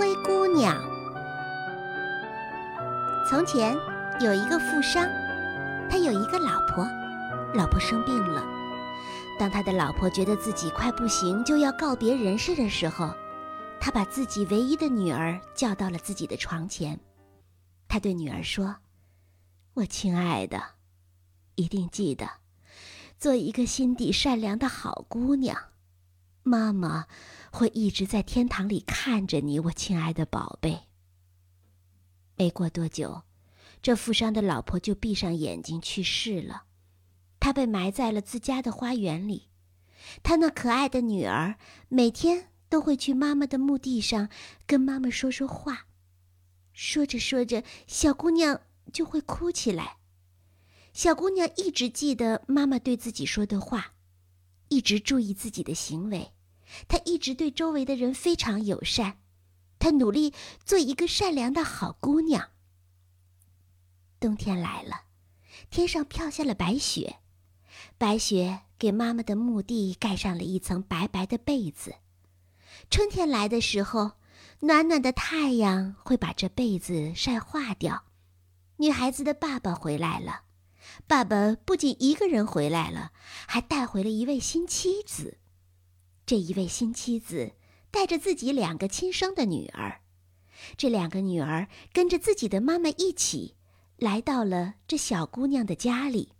灰姑娘。从前有一个富商，他有一个老婆，老婆生病了。当他的老婆觉得自己快不行，就要告别人世的时候，他把自己唯一的女儿叫到了自己的床前。他对女儿说：“我亲爱的，一定记得做一个心底善良的好姑娘。妈妈会一直在天堂里看着你，我亲爱的宝贝。”没过多久，这富商的老婆就闭上眼睛去世了。他被埋在了自家的花园里，他那可爱的女儿每天都会去妈妈的墓地上跟妈妈说说话，说着说着，小姑娘就会哭起来。小姑娘一直记得妈妈对自己说的话，一直注意自己的行为，她一直对周围的人非常友善，她努力做一个善良的好姑娘。冬天来了，天上飘下了白雪。白雪给妈妈的墓地盖上了一层白白的被子。春天来的时候，暖暖的太阳会把这被子晒化掉。女孩子的爸爸回来了，爸爸不仅一个人回来了，还带回了一位新妻子。这一位新妻子带着自己两个亲生的女儿，这两个女儿跟着自己的妈妈一起来到了这小姑娘的家里。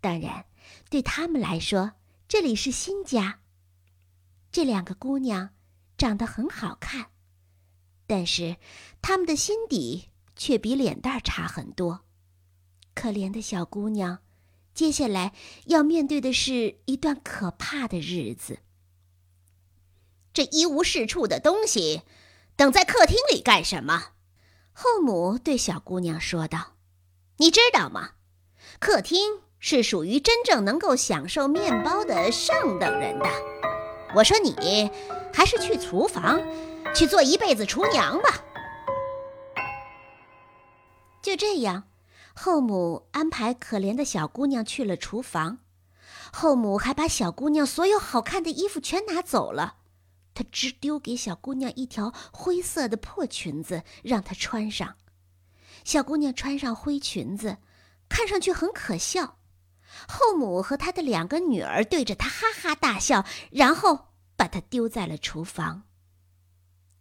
当然。对他们来说，这里是新家。这两个姑娘长得很好看，但是她们的心底却比脸蛋差很多。可怜的小姑娘，接下来要面对的是一段可怕的日子。这一无是处的东西，等在客厅里干什么？后母对小姑娘说道：“你知道吗？客厅。”是属于真正能够享受面包的上等人的。我说你还是去厨房去做一辈子厨娘吧。就这样，后母安排可怜的小姑娘去了厨房。后母还把小姑娘所有好看的衣服全拿走了，她只丢给小姑娘一条灰色的破裙子，让她穿上。小姑娘穿上灰裙子，看上去很可笑。后母和她的两个女儿对着她哈哈大笑，然后把她丢在了厨房。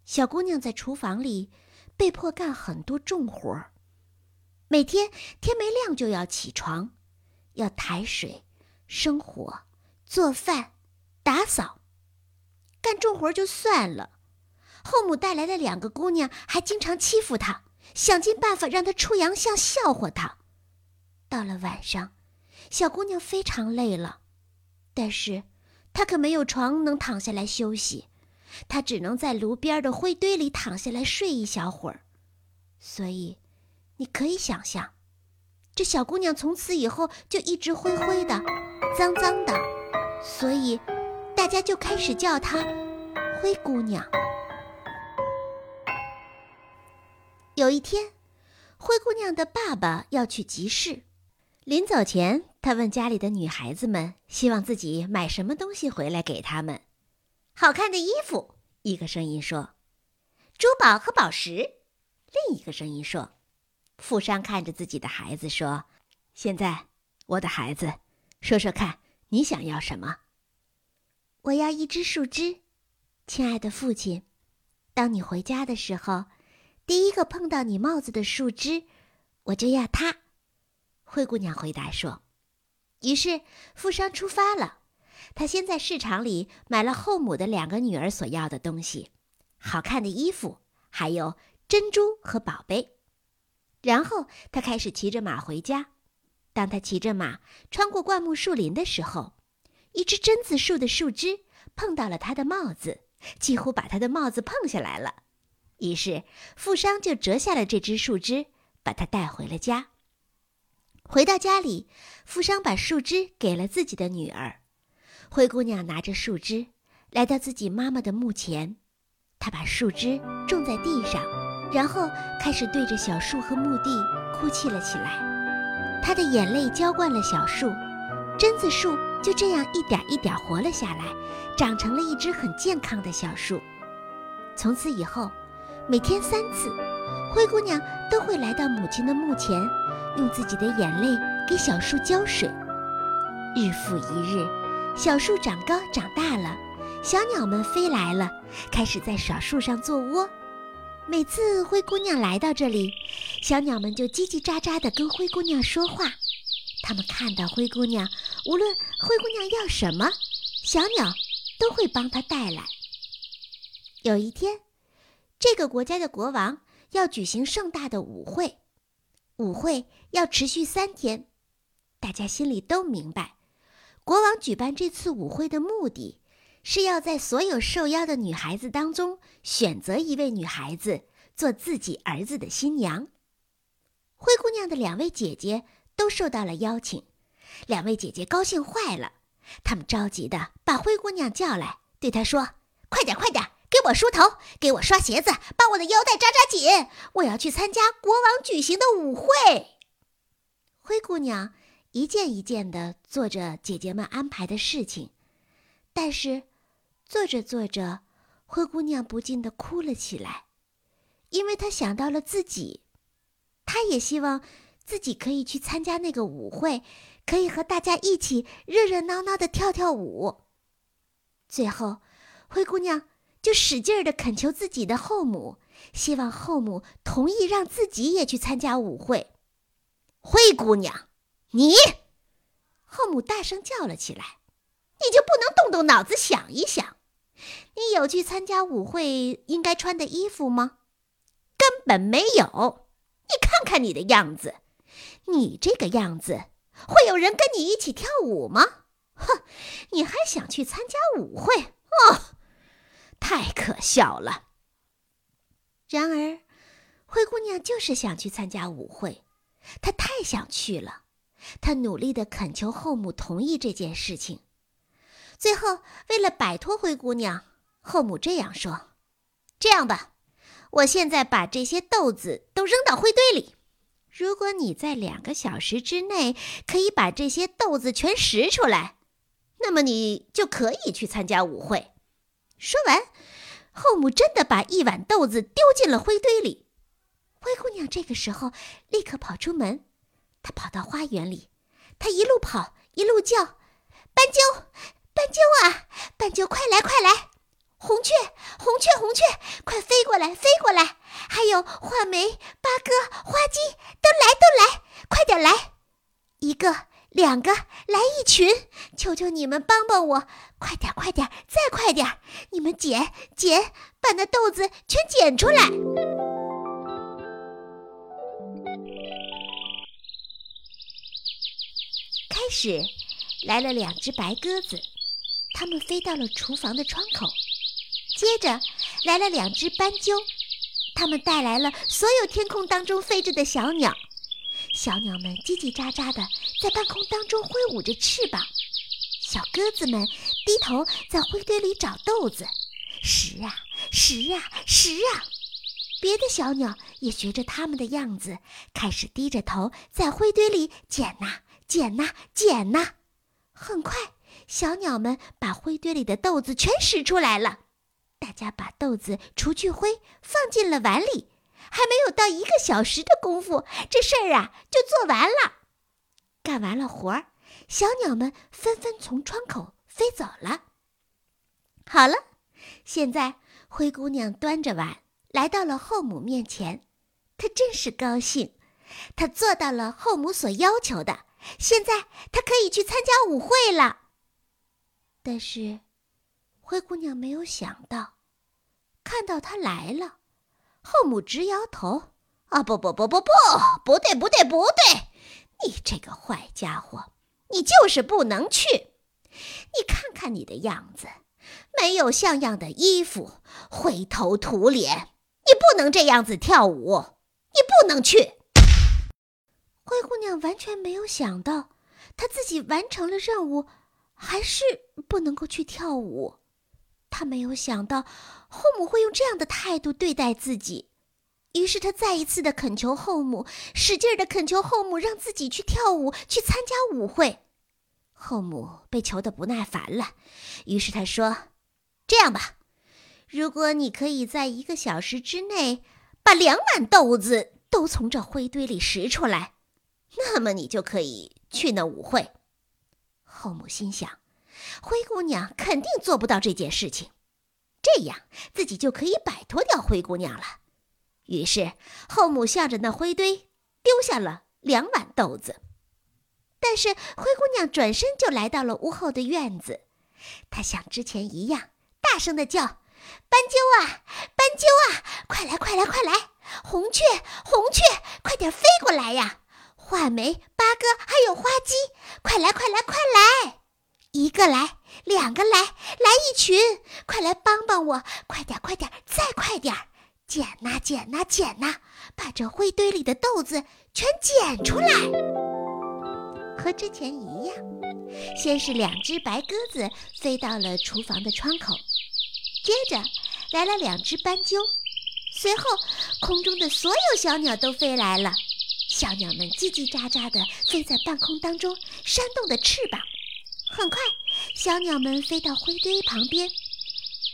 小姑娘在厨房里被迫干很多重活儿，每天天没亮就要起床，要抬水、生火、做饭、打扫。干重活就算了，后母带来的两个姑娘还经常欺负她，想尽办法让她出洋相，笑话她。到了晚上。小姑娘非常累了，但是她可没有床能躺下来休息，她只能在炉边的灰堆里躺下来睡一小会儿。所以，你可以想象，这小姑娘从此以后就一直灰灰的、脏脏的，所以大家就开始叫她“灰姑娘”。有一天，灰姑娘的爸爸要去集市。临走前，他问家里的女孩子们，希望自己买什么东西回来给他们。好看的衣服，一个声音说；珠宝和宝石，另一个声音说。富商看着自己的孩子说：“现在，我的孩子，说说看，你想要什么？”我要一只树枝，亲爱的父亲。当你回家的时候，第一个碰到你帽子的树枝，我就要它。灰姑娘回答说：“于是富商出发了。他先在市场里买了后母的两个女儿所要的东西，好看的衣服，还有珍珠和宝贝。然后他开始骑着马回家。当他骑着马穿过灌木树林的时候，一只榛子树的树枝碰到了他的帽子，几乎把他的帽子碰下来了。于是富商就折下了这只树枝，把它带回了家。”回到家里，富商把树枝给了自己的女儿。灰姑娘拿着树枝来到自己妈妈的墓前，她把树枝种在地上，然后开始对着小树和墓地哭泣了起来。她的眼泪浇灌了小树，榛子树就这样一点一点活了下来，长成了一只很健康的小树。从此以后，每天三次，灰姑娘都会来到母亲的墓前，用自己的眼泪给小树浇水。日复一日，小树长高长大了，小鸟们飞来了，开始在小树上做窝。每次灰姑娘来到这里，小鸟们就叽叽喳喳地跟灰姑娘说话。它们看到灰姑娘，无论灰姑娘要什么，小鸟都会帮她带来。有一天，这个国家的国王要举行盛大的舞会，舞会要持续三天。大家心里都明白，国王举办这次舞会的目的。是要在所有受邀的女孩子当中选择一位女孩子做自己儿子的新娘。灰姑娘的两位姐姐都受到了邀请，两位姐姐高兴坏了，她们着急的把灰姑娘叫来，对她说：“快点，快点，给我梳头，给我刷鞋子，把我的腰带扎扎紧，我要去参加国王举行的舞会。”灰姑娘一件一件的做着姐姐们安排的事情，但是。做着做着，灰姑娘不禁的哭了起来，因为她想到了自己，她也希望自己可以去参加那个舞会，可以和大家一起热热闹闹的跳跳舞。最后，灰姑娘就使劲的恳求自己的后母，希望后母同意让自己也去参加舞会。灰姑娘，你！后母大声叫了起来：“你就不能动动脑子想一想？”你有去参加舞会应该穿的衣服吗？根本没有。你看看你的样子，你这个样子，会有人跟你一起跳舞吗？哼，你还想去参加舞会？哦，太可笑了。然而，灰姑娘就是想去参加舞会，她太想去了。她努力的恳求后母同意这件事情。最后，为了摆脱灰姑娘，后母这样说：“这样吧，我现在把这些豆子都扔到灰堆里。如果你在两个小时之内可以把这些豆子全拾出来，那么你就可以去参加舞会。”说完，后母真的把一碗豆子丢进了灰堆里。灰姑娘这个时候立刻跑出门，她跑到花园里，她一路跑一路叫：“斑鸠！”斑鸠啊，斑鸠，快来快来！红雀，红雀，红雀，快飞过来，飞过来！还有画眉、八哥、花鸡，都来都来，快点来！一个，两个，来一群！求求你们帮帮我，快点快点，再快点！你们捡捡，把那豆子全捡出来！开始，来了两只白鸽子。它们飞到了厨房的窗口，接着来了两只斑鸠，它们带来了所有天空当中飞着的小鸟。小鸟们叽叽喳喳的在半空当中挥舞着翅膀，小鸽子们低头在灰堆里找豆子，食啊食啊食啊。别的小鸟也学着它们的样子，开始低着头在灰堆里捡呐捡呐捡呐。很快。小鸟们把灰堆里的豆子全拾出来了，大家把豆子除去灰，放进了碗里。还没有到一个小时的功夫，这事儿啊就做完了。干完了活儿，小鸟们纷纷从窗口飞走了。好了，现在灰姑娘端着碗来到了后母面前，她真是高兴，她做到了后母所要求的，现在她可以去参加舞会了。但是，灰姑娘没有想到，看到他来了，后母直摇头：“啊，不不不不不，不对不对不对！你这个坏家伙，你就是不能去！你看看你的样子，没有像样的衣服，灰头土脸，你不能这样子跳舞，你不能去！”灰姑娘完全没有想到，她自己完成了任务。还是不能够去跳舞，他没有想到后母会用这样的态度对待自己，于是他再一次的恳求后母，使劲的恳求后母让自己去跳舞，去参加舞会。后母被求的不耐烦了，于是他说：“这样吧，如果你可以在一个小时之内把两碗豆子都从这灰堆里拾出来，那么你就可以去那舞会。后母心想，灰姑娘肯定做不到这件事情，这样自己就可以摆脱掉灰姑娘了。于是后母向着那灰堆丢下了两碗豆子，但是灰姑娘转身就来到了屋后的院子，她像之前一样大声的叫。斑鸠啊，斑鸠啊，快来，快来，快来！红雀，红雀，快点飞过来呀！画眉、八哥还有花鸡，快来，快来，快来！一个来，两个来，来一群！快来帮帮我！快点，快点，再快点！捡呐，捡呐，捡呐，把这灰堆里的豆子全捡出来。和之前一样，先是两只白鸽子飞到了厨房的窗口。接着来了两只斑鸠，随后空中的所有小鸟都飞来了。小鸟们叽叽喳喳地飞在半空当中，扇动着翅膀。很快，小鸟们飞到灰堆旁边，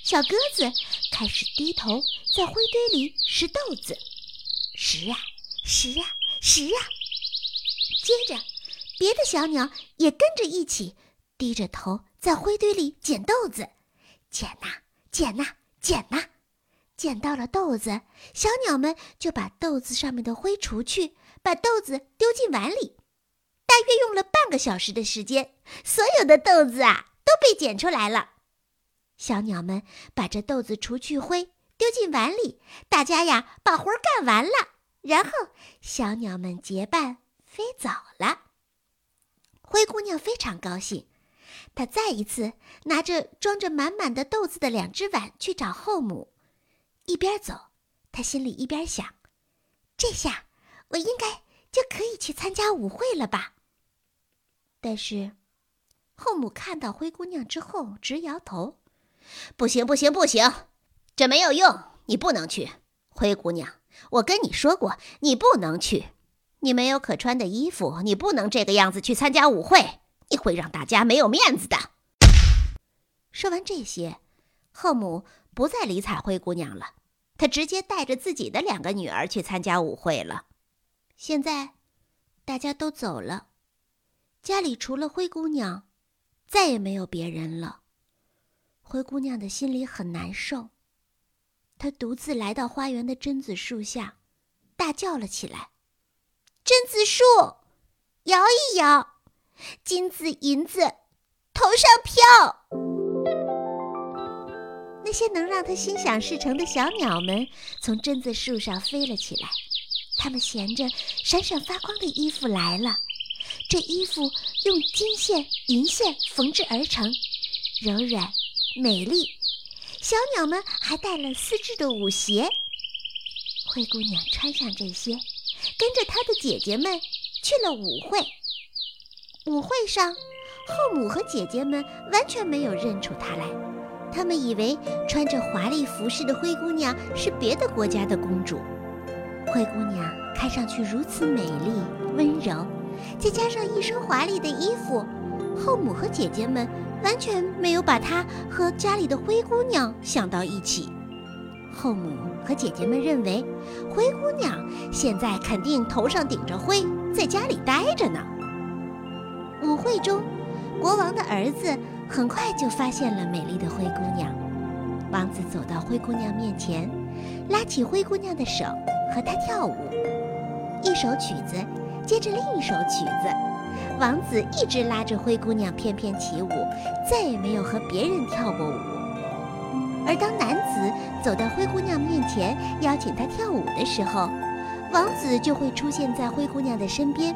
小鸽子开始低头在灰堆里拾豆子，拾啊拾啊拾啊。接着，别的小鸟也跟着一起低着头在灰堆里捡豆子，捡呐。捡呐，捡呐，捡到了豆子，小鸟们就把豆子上面的灰除去，把豆子丢进碗里。大约用了半个小时的时间，所有的豆子啊都被捡出来了。小鸟们把这豆子除去灰，丢进碗里，大家呀把活干完了，然后小鸟们结伴飞走了。灰姑娘非常高兴。她再一次拿着装着满满的豆子的两只碗去找后母，一边走，她心里一边想：这下我应该就可以去参加舞会了吧？但是，后母看到灰姑娘之后直摇头：“不行，不行，不行，这没有用，你不能去。灰姑娘，我跟你说过，你不能去，你没有可穿的衣服，你不能这个样子去参加舞会。”你会让大家没有面子的。说完这些，后母不再理睬灰姑娘了，她直接带着自己的两个女儿去参加舞会了。现在，大家都走了，家里除了灰姑娘，再也没有别人了。灰姑娘的心里很难受，她独自来到花园的榛子树下，大叫了起来：“榛子树，摇一摇！”金子银子，头上飘。那些能让他心想事成的小鸟们从榛子树上飞了起来，他们衔着闪闪发光的衣服来了。这衣服用金线、银线缝制而成，柔软美丽。小鸟们还带了丝质的舞鞋。灰姑娘穿上这些，跟着她的姐姐们去了舞会。舞会上，后母和姐姐们完全没有认出她来，他们以为穿着华丽服饰的灰姑娘是别的国家的公主。灰姑娘看上去如此美丽温柔，再加上一身华丽的衣服，后母和姐姐们完全没有把她和家里的灰姑娘想到一起。后母和姐姐们认为，灰姑娘现在肯定头上顶着灰，在家里待着呢。舞会中，国王的儿子很快就发现了美丽的灰姑娘。王子走到灰姑娘面前，拉起灰姑娘的手，和她跳舞。一首曲子接着另一首曲子，王子一直拉着灰姑娘翩翩起舞，再也没有和别人跳过舞。而当男子走到灰姑娘面前邀请她跳舞的时候，王子就会出现在灰姑娘的身边。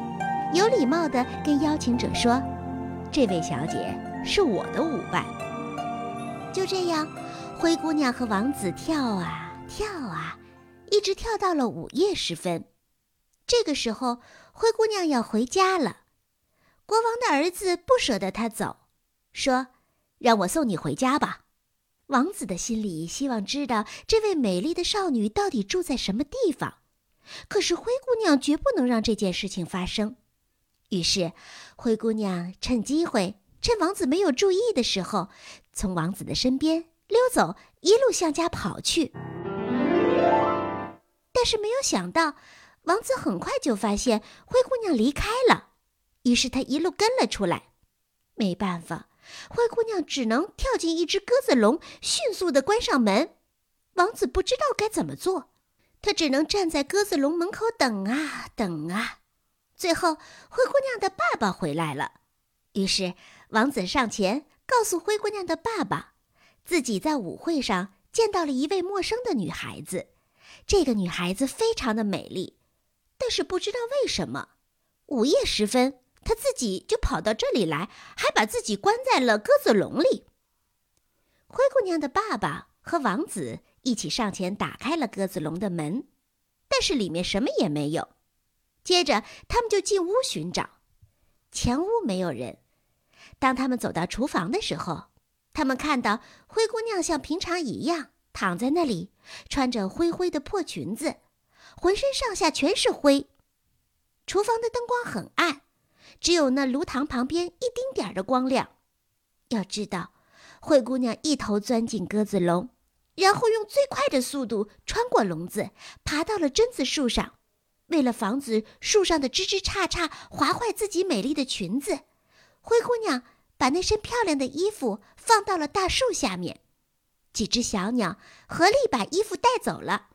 有礼貌地跟邀请者说：“这位小姐是我的舞伴。”就这样，灰姑娘和王子跳啊跳啊，一直跳到了午夜时分。这个时候，灰姑娘要回家了。国王的儿子不舍得她走，说：“让我送你回家吧。”王子的心里希望知道这位美丽的少女到底住在什么地方，可是灰姑娘绝不能让这件事情发生。于是，灰姑娘趁机会，趁王子没有注意的时候，从王子的身边溜走，一路向家跑去。但是没有想到，王子很快就发现灰姑娘离开了，于是他一路跟了出来。没办法，灰姑娘只能跳进一只鸽子笼，迅速的关上门。王子不知道该怎么做，他只能站在鸽子笼门口等啊等啊。最后，灰姑娘的爸爸回来了，于是王子上前告诉灰姑娘的爸爸，自己在舞会上见到了一位陌生的女孩子。这个女孩子非常的美丽，但是不知道为什么，午夜时分。她自己就跑到这里来，还把自己关在了鸽子笼里。灰姑娘的爸爸和王子一起上前打开了鸽子笼的门，但是里面什么也没有。接着，他们就进屋寻找，前屋没有人。当他们走到厨房的时候，他们看到灰姑娘像平常一样躺在那里，穿着灰灰的破裙子，浑身上下全是灰。厨房的灯光很暗。只有那炉膛旁边一丁点儿的光亮。要知道，灰姑娘一头钻进鸽子笼，然后用最快的速度穿过笼子，爬到了榛子树上。为了防止树上的枝枝杈杈划坏自己美丽的裙子，灰姑娘把那身漂亮的衣服放到了大树下面。几只小鸟合力把衣服带走了。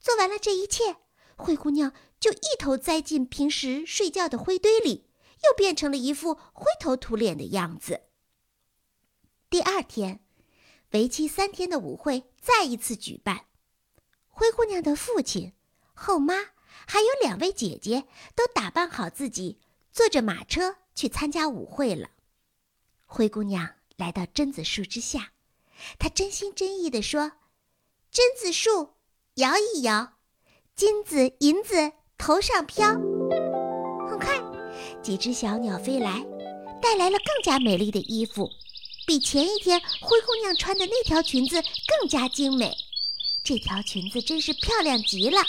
做完了这一切，灰姑娘就一头栽进平时睡觉的灰堆里。又变成了一副灰头土脸的样子。第二天，为期三天的舞会再一次举办，灰姑娘的父亲、后妈还有两位姐姐都打扮好自己，坐着马车去参加舞会了。灰姑娘来到榛子树之下，她真心真意地说：“榛子树，摇一摇，金子银子头上飘。”很快几只小鸟飞来，带来了更加美丽的衣服，比前一天灰姑娘穿的那条裙子更加精美。这条裙子真是漂亮极了。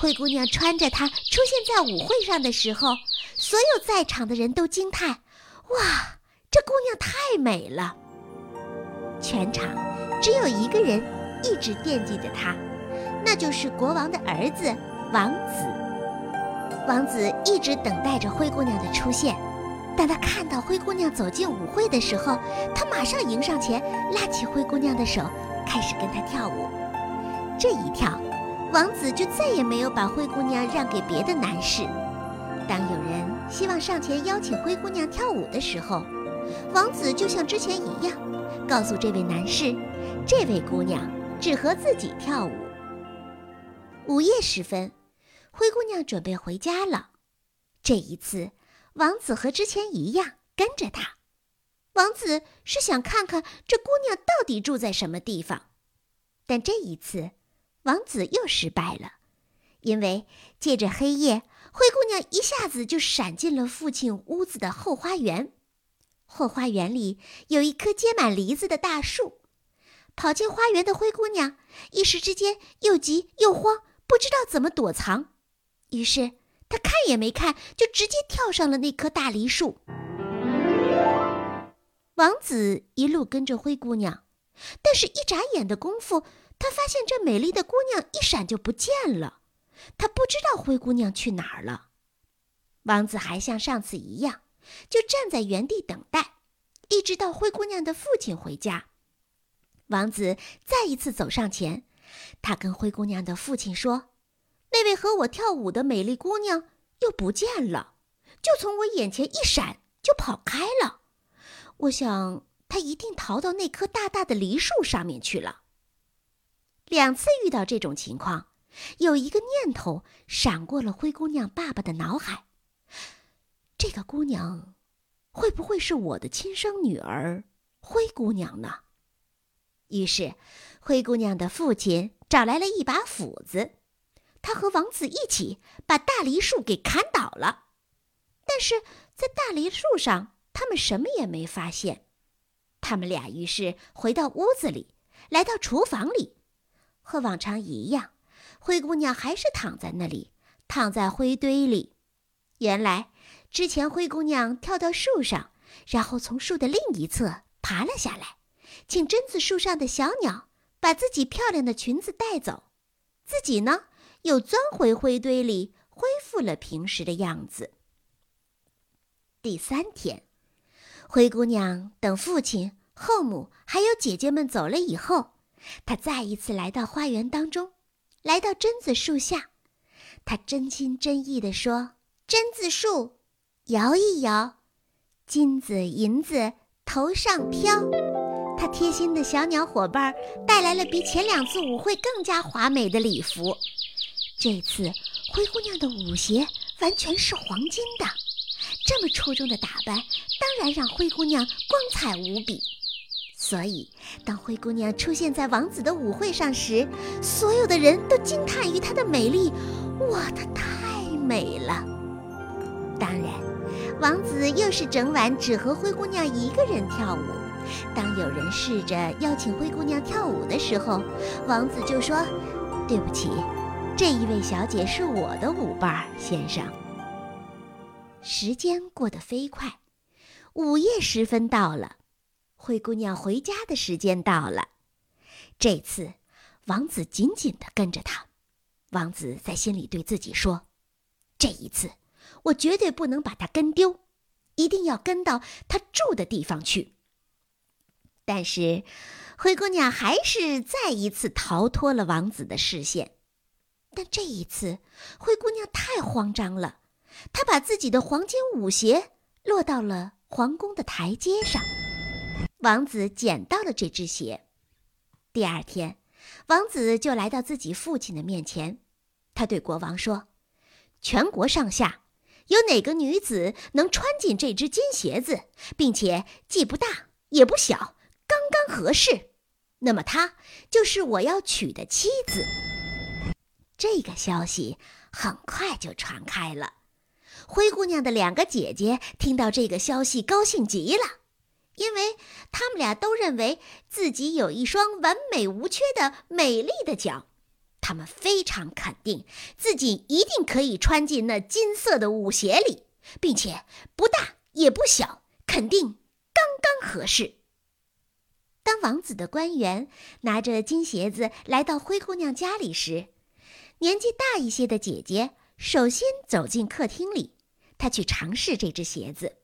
灰姑娘穿着它出现在舞会上的时候，所有在场的人都惊叹：“哇，这姑娘太美了！”全场只有一个人一直惦记着她，那就是国王的儿子王子。王子一直等待着灰姑娘的出现。当他看到灰姑娘走进舞会的时候，他马上迎上前，拉起灰姑娘的手，开始跟她跳舞。这一跳，王子就再也没有把灰姑娘让给别的男士。当有人希望上前邀请灰姑娘跳舞的时候，王子就像之前一样，告诉这位男士，这位姑娘只和自己跳舞。午夜时分。灰姑娘准备回家了，这一次，王子和之前一样跟着她。王子是想看看这姑娘到底住在什么地方，但这一次，王子又失败了，因为借着黑夜，灰姑娘一下子就闪进了父亲屋子的后花园。后花园里有一棵结满梨子的大树，跑进花园的灰姑娘一时之间又急又慌，不知道怎么躲藏。于是她看也没看，就直接跳上了那棵大梨树。王子一路跟着灰姑娘，但是，一眨眼的功夫，他发现这美丽的姑娘一闪就不见了。他不知道灰姑娘去哪儿了。王子还像上次一样，就站在原地等待，一直到灰姑娘的父亲回家。王子再一次走上前，他跟灰姑娘的父亲说。那位和我跳舞的美丽姑娘又不见了，就从我眼前一闪就跑开了。我想她一定逃到那棵大大的梨树上面去了。两次遇到这种情况，有一个念头闪过了灰姑娘爸爸的脑海：这个姑娘会不会是我的亲生女儿灰姑娘呢？于是，灰姑娘的父亲找来了一把斧子。他和王子一起把大梨树给砍倒了，但是在大梨树上，他们什么也没发现。他们俩于是回到屋子里，来到厨房里，和往常一样，灰姑娘还是躺在那里，躺在灰堆里。原来，之前灰姑娘跳到树上，然后从树的另一侧爬了下来，请榛子树上的小鸟把自己漂亮的裙子带走，自己呢又钻回灰堆里，恢复了平时的样子。第三天，灰姑娘等父亲、后母还有姐姐们走了以后，她再一次来到花园当中，来到榛子树下，她真心真意地说：“榛子树，摇一摇，金子银子头上飘。”她贴心的小鸟伙伴带来了比前两次舞会更加华美的礼服，这次灰姑娘的舞鞋完全是黄金的。这么出众的打扮，当然让灰姑娘光彩无比。所以，当灰姑娘出现在王子的舞会上时，所有的人都惊叹于她的美丽。哇，她太美了！当然，王子又是整晚只和灰姑娘一个人跳舞。当有人试着邀请灰姑娘跳舞的时候，王子就说：“对不起，这一位小姐是我的舞伴，先生。”时间过得飞快，午夜时分到了，灰姑娘回家的时间到了。这次，王子紧紧地跟着她。王子在心里对自己说：“这一次，我绝对不能把她跟丢，一定要跟到她住的地方去。”但是，灰姑娘还是再一次逃脱了王子的视线。但这一次，灰姑娘太慌张了。她把自己的黄金舞鞋落到了皇宫的台阶上，王子捡到了这只鞋。第二天，王子就来到自己父亲的面前，他对国王说：“全国上下有哪个女子能穿进这只金鞋子，并且既不大也不小，刚刚合适，那么她就是我要娶的妻子。”这个消息很快就传开了。灰姑娘的两个姐姐听到这个消息，高兴极了，因为她们俩都认为自己有一双完美无缺的美丽的脚，他们非常肯定自己一定可以穿进那金色的舞鞋里，并且不大也不小，肯定刚刚合适。当王子的官员拿着金鞋子来到灰姑娘家里时，年纪大一些的姐姐。首先走进客厅里，他去尝试这只鞋子。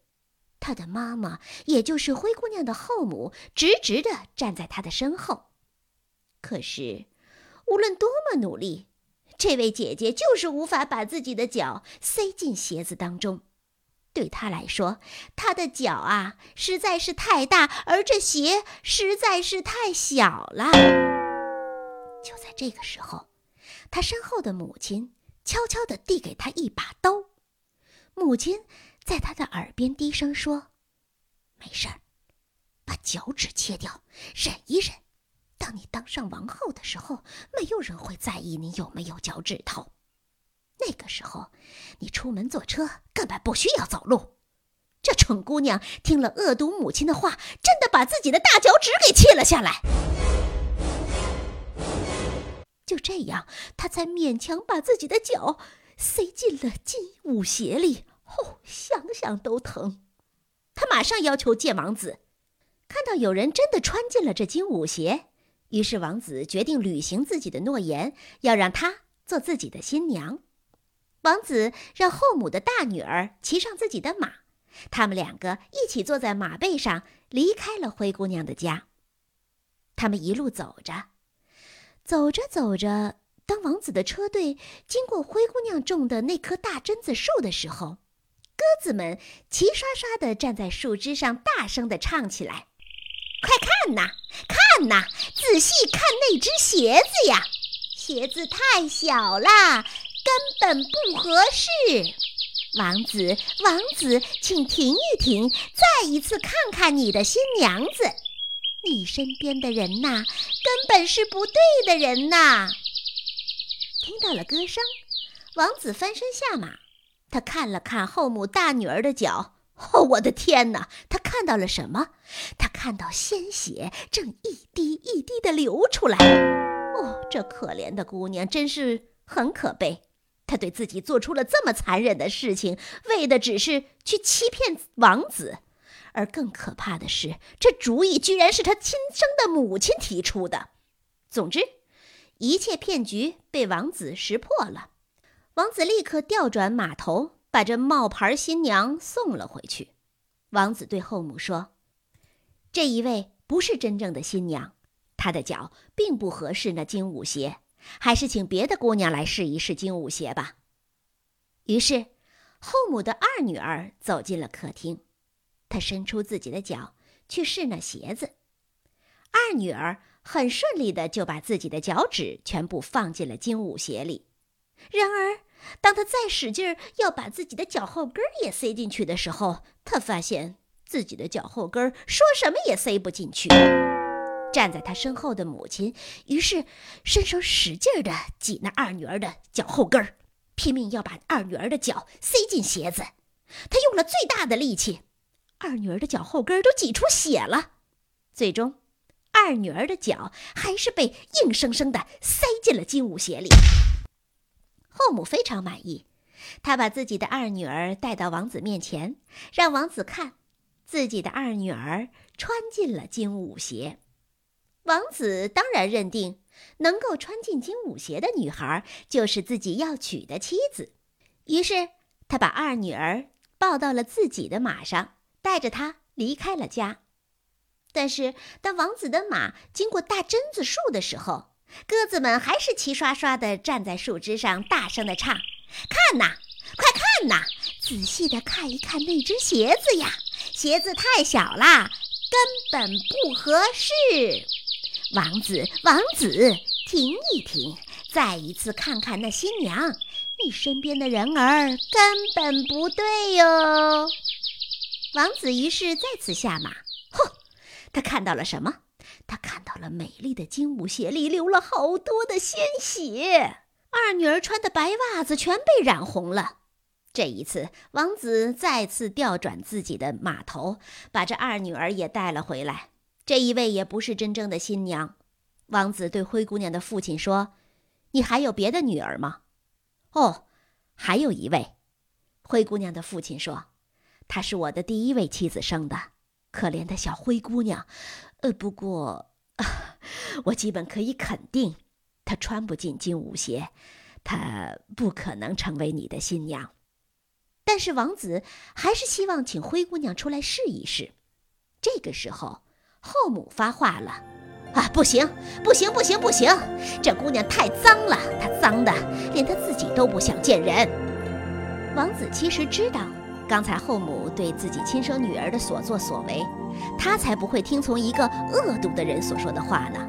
她的妈妈，也就是灰姑娘的后母，直直地站在她的身后。可是，无论多么努力，这位姐姐就是无法把自己的脚塞进鞋子当中。对她来说，她的脚啊实在是太大，而这鞋实在是太小了。就在这个时候，她身后的母亲。悄悄地递给他一把刀，母亲在他的耳边低声说：“没事儿，把脚趾切掉，忍一忍。当你当上王后的时候，没有人会在意你有没有脚趾头。那个时候，你出门坐车根本不需要走路。”这蠢姑娘听了恶毒母亲的话，真的把自己的大脚趾给切了下来。就这样，她才勉强把自己的脚塞进了金舞鞋里。哦，想想都疼。她马上要求见王子。看到有人真的穿进了这金舞鞋，于是王子决定履行自己的诺言，要让她做自己的新娘。王子让后母的大女儿骑上自己的马，他们两个一起坐在马背上，离开了灰姑娘的家。他们一路走着。走着走着，当王子的车队经过灰姑娘种的那棵大榛子树的时候，鸽子们齐刷刷地站在树枝上，大声地唱起来：“快看呐，看呐，仔细看那只鞋子呀！鞋子太小啦，根本不合适。王子，王子，请停一停，再一次看看你的新娘子。”你身边的人呐，根本是不对的人呐！听到了歌声，王子翻身下马，他看了看后母大女儿的脚，哦，我的天哪！他看到了什么？他看到鲜血正一滴一滴的流出来。哦，这可怜的姑娘真是很可悲。她对自己做出了这么残忍的事情，为的只是去欺骗王子。而更可怕的是，这主意居然是他亲生的母亲提出的。总之，一切骗局被王子识破了。王子立刻调转马头，把这冒牌新娘送了回去。王子对后母说：“这一位不是真正的新娘，她的脚并不合适那金舞鞋，还是请别的姑娘来试一试金舞鞋吧。”于是，后母的二女儿走进了客厅，她伸出自己的脚去试那鞋子。二女儿很顺利的就把自己的脚趾全部放进了金舞鞋里。然而，当他再使劲儿要把自己的脚后跟儿也塞进去的时候，他发现自己的脚后跟儿说什么也塞不进去。站在他身后的母亲于是伸手使劲地挤那二女儿的脚后跟儿拼命要把二女儿的脚塞进鞋子。他用了最大的力气，二女儿的脚后跟儿都挤出血了。最终，二女儿的脚还是被硬生生地塞进了金武鞋里。后母非常满意，她把自己的二女儿带到王子面前，让王子看自己的二女儿穿进了金舞鞋。王子当然认定，能够穿进金舞鞋的女孩就是自己要娶的妻子。于是，他把二女儿抱到了自己的马上，带着她离开了家。但是，当王子的马经过大榛子树的时候，鸽子们还是齐刷刷地站在树枝上，大声地唱：“看呐，快看呐，仔细地看一看那只鞋子呀！鞋子太小啦，根本不合适。王子，王子，停一停，再一次看看那新娘，你身边的人儿根本不对哟。”王子于是再次下马。嚯，他看到了什么？他看到了美丽的金舞鞋里流了好多的鲜血，二女儿穿的白袜子全被染红了。这一次，王子再次调转自己的马头，把这二女儿也带了回来。这一位也不是真正的新娘。王子对灰姑娘的父亲说：“你还有别的女儿吗？”“哦，还有一位。”灰姑娘的父亲说：“她是我的第一位妻子生的，可怜的小灰姑娘。”呃，不过，我基本可以肯定，她穿不进金舞鞋，她不可能成为你的新娘。但是王子还是希望请灰姑娘出来试一试。这个时候，后母发话了：“啊，不行，不行，不行，不行！这姑娘太脏了，她脏的连她自己都不想见人。”王子其实知道。刚才后母对自己亲生女儿的所作所为，她才不会听从一个恶毒的人所说的话呢。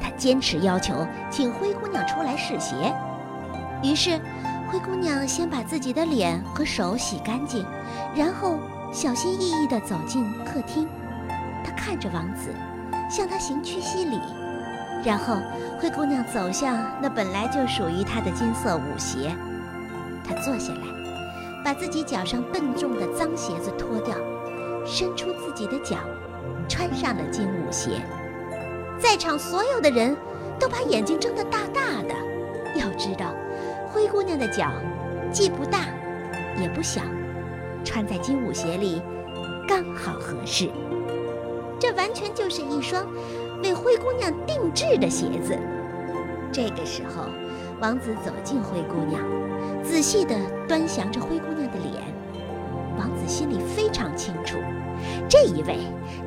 她坚持要求请灰姑娘出来试鞋。于是，灰姑娘先把自己的脸和手洗干净，然后小心翼翼地走进客厅。她看着王子，向他行屈膝礼。然后，灰姑娘走向那本来就属于她的金色舞鞋。她坐下来。把自己脚上笨重的脏鞋子脱掉，伸出自己的脚，穿上了金舞鞋。在场所有的人都把眼睛睁得大大的。要知道，灰姑娘的脚既不大，也不小，穿在金舞鞋里刚好合适。这完全就是一双为灰姑娘定制的鞋子。这个时候，王子走近灰姑娘。仔细地端详着灰姑娘的脸，王子心里非常清楚，这一位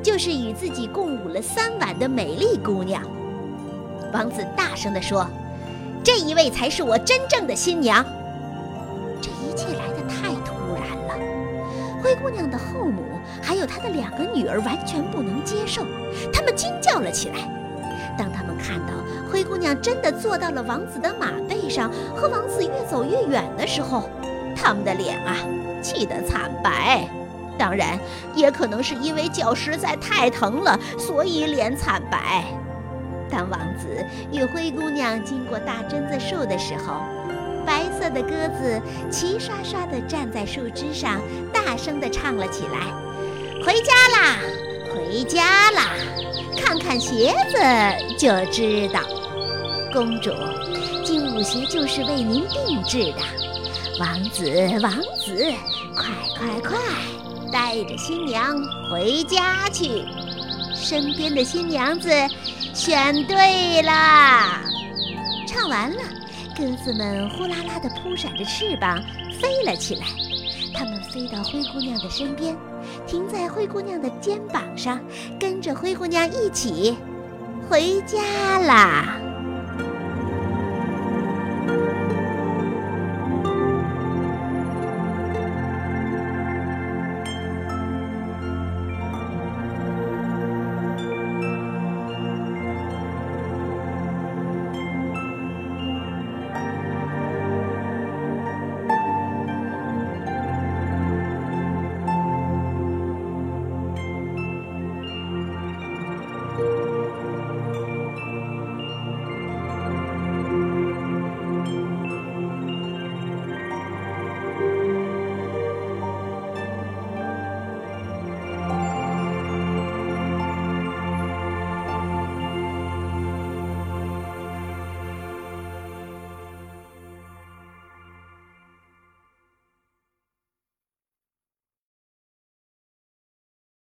就是与自己共舞了三晚的美丽姑娘。王子大声地说：“这一位才是我真正的新娘。”这一切来得太突然了，灰姑娘的后母还有她的两个女儿完全不能接受，他们惊叫了起来。当他们看到灰姑娘真的坐到了王子的马背上，和王子越走越远的时候，他们的脸啊，气得惨白。当然，也可能是因为脚实在太疼了，所以脸惨白。当王子与灰姑娘经过大榛子树的时候，白色的鸽子齐刷刷地站在树枝上，大声地唱了起来：“回家啦，回家啦！”看看鞋子就知道，公主，金舞鞋就是为您定制的。王子，王子，快快快，带着新娘回家去。身边的新娘子选对啦！唱完了，鸽子们呼啦啦地扑闪着翅膀飞了起来。他们飞到灰姑娘的身边，停在灰姑娘的肩膀上，跟着灰姑娘一起回家啦。